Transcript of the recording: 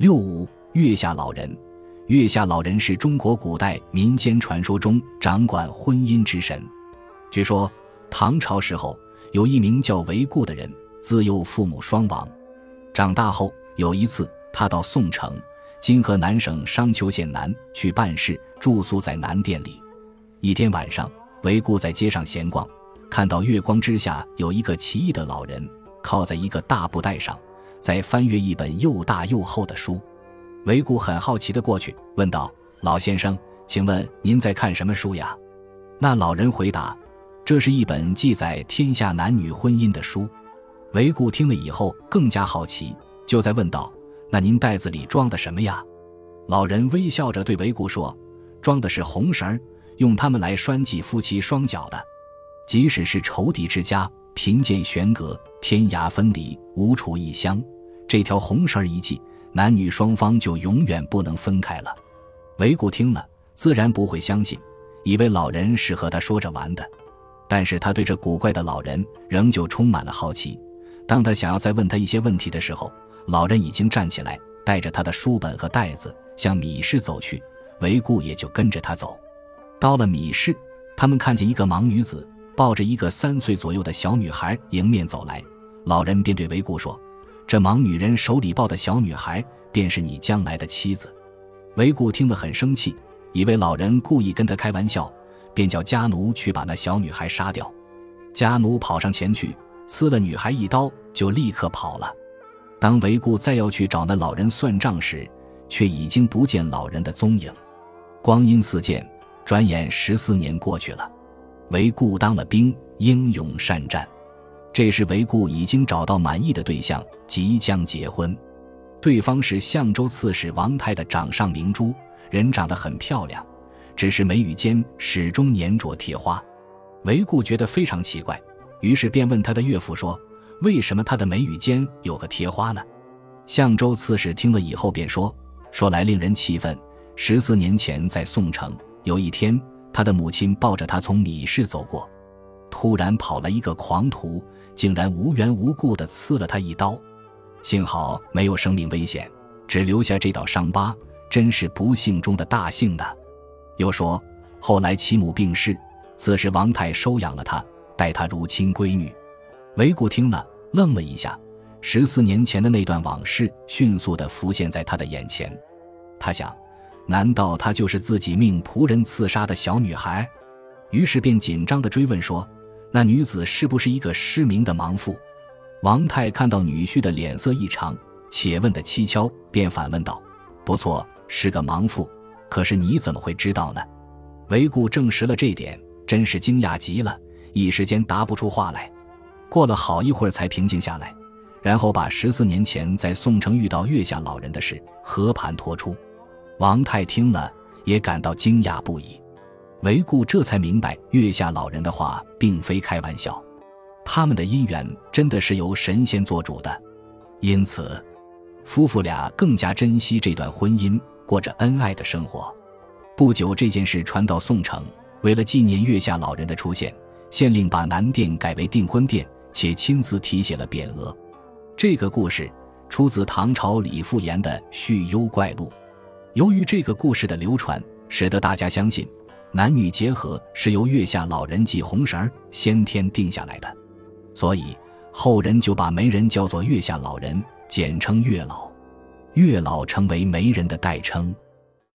六五月下老人，月下老人是中国古代民间传说中掌管婚姻之神。据说唐朝时候有一名叫韦固的人，自幼父母双亡，长大后有一次他到宋城（今河南省商丘县南）去办事，住宿在南店里。一天晚上，韦固在街上闲逛，看到月光之下有一个奇异的老人靠在一个大布袋上。在翻阅一本又大又厚的书，韦固很好奇的过去问道：“老先生，请问您在看什么书呀？”那老人回答：“这是一本记载天下男女婚姻的书。”韦固听了以后更加好奇，就在问道：“那您袋子里装的什么呀？”老人微笑着对韦固说：“装的是红绳用它们来拴系夫妻双脚的，即使是仇敌之家。”贫贱悬隔，天涯分离，无处异乡。这条红绳一系，男女双方就永远不能分开了。韦固听了，自然不会相信，以为老人是和他说着玩的。但是他对这古怪的老人仍旧充满了好奇。当他想要再问他一些问题的时候，老人已经站起来，带着他的书本和袋子向米市走去。韦固也就跟着他走。到了米市，他们看见一个盲女子。抱着一个三岁左右的小女孩迎面走来，老人便对韦固说：“这盲女人手里抱的小女孩，便是你将来的妻子。”韦固听了很生气，以为老人故意跟他开玩笑，便叫家奴去把那小女孩杀掉。家奴跑上前去，刺了女孩一刀，就立刻跑了。当韦固再要去找那老人算账时，却已经不见老人的踪影。光阴似箭，转眼十四年过去了。韦固当了兵，英勇善战。这时，韦固已经找到满意的对象，即将结婚。对方是相州刺史王泰的掌上明珠，人长得很漂亮，只是眉宇间始终粘着贴花。韦固觉得非常奇怪，于是便问他的岳父说：“为什么他的眉宇间有个贴花呢？”相州刺史听了以后便说：“说来令人气愤。十四年前在宋城，有一天。”他的母亲抱着他从米市走过，突然跑来一个狂徒，竟然无缘无故地刺了他一刀，幸好没有生命危险，只留下这道伤疤，真是不幸中的大幸的。又说后来其母病逝，此时王太收养了他，待他如亲闺女。韦固听了，愣了一下，十四年前的那段往事迅速地浮现在他的眼前，他想。难道她就是自己命仆人刺杀的小女孩？于是便紧张地追问说：“那女子是不是一个失明的盲妇？”王太看到女婿的脸色异常，且问得蹊跷，便反问道：“不错，是个盲妇。可是你怎么会知道呢？”韦固证实了这点，真是惊讶极了，一时间答不出话来。过了好一会儿，才平静下来，然后把十四年前在宋城遇到月下老人的事和盘托出。王太听了，也感到惊讶不已。韦固这才明白，月下老人的话并非开玩笑，他们的姻缘真的是由神仙做主的。因此，夫妇俩更加珍惜这段婚姻，过着恩爱的生活。不久，这件事传到宋城，为了纪念月下老人的出现，县令把南殿改为订婚殿，且亲自题写了匾额。这个故事出自唐朝李复言的《续幽怪录》。由于这个故事的流传，使得大家相信男女结合是由月下老人系红绳先天定下来的，所以后人就把媒人叫做月下老人，简称月老。月老成为媒人的代称。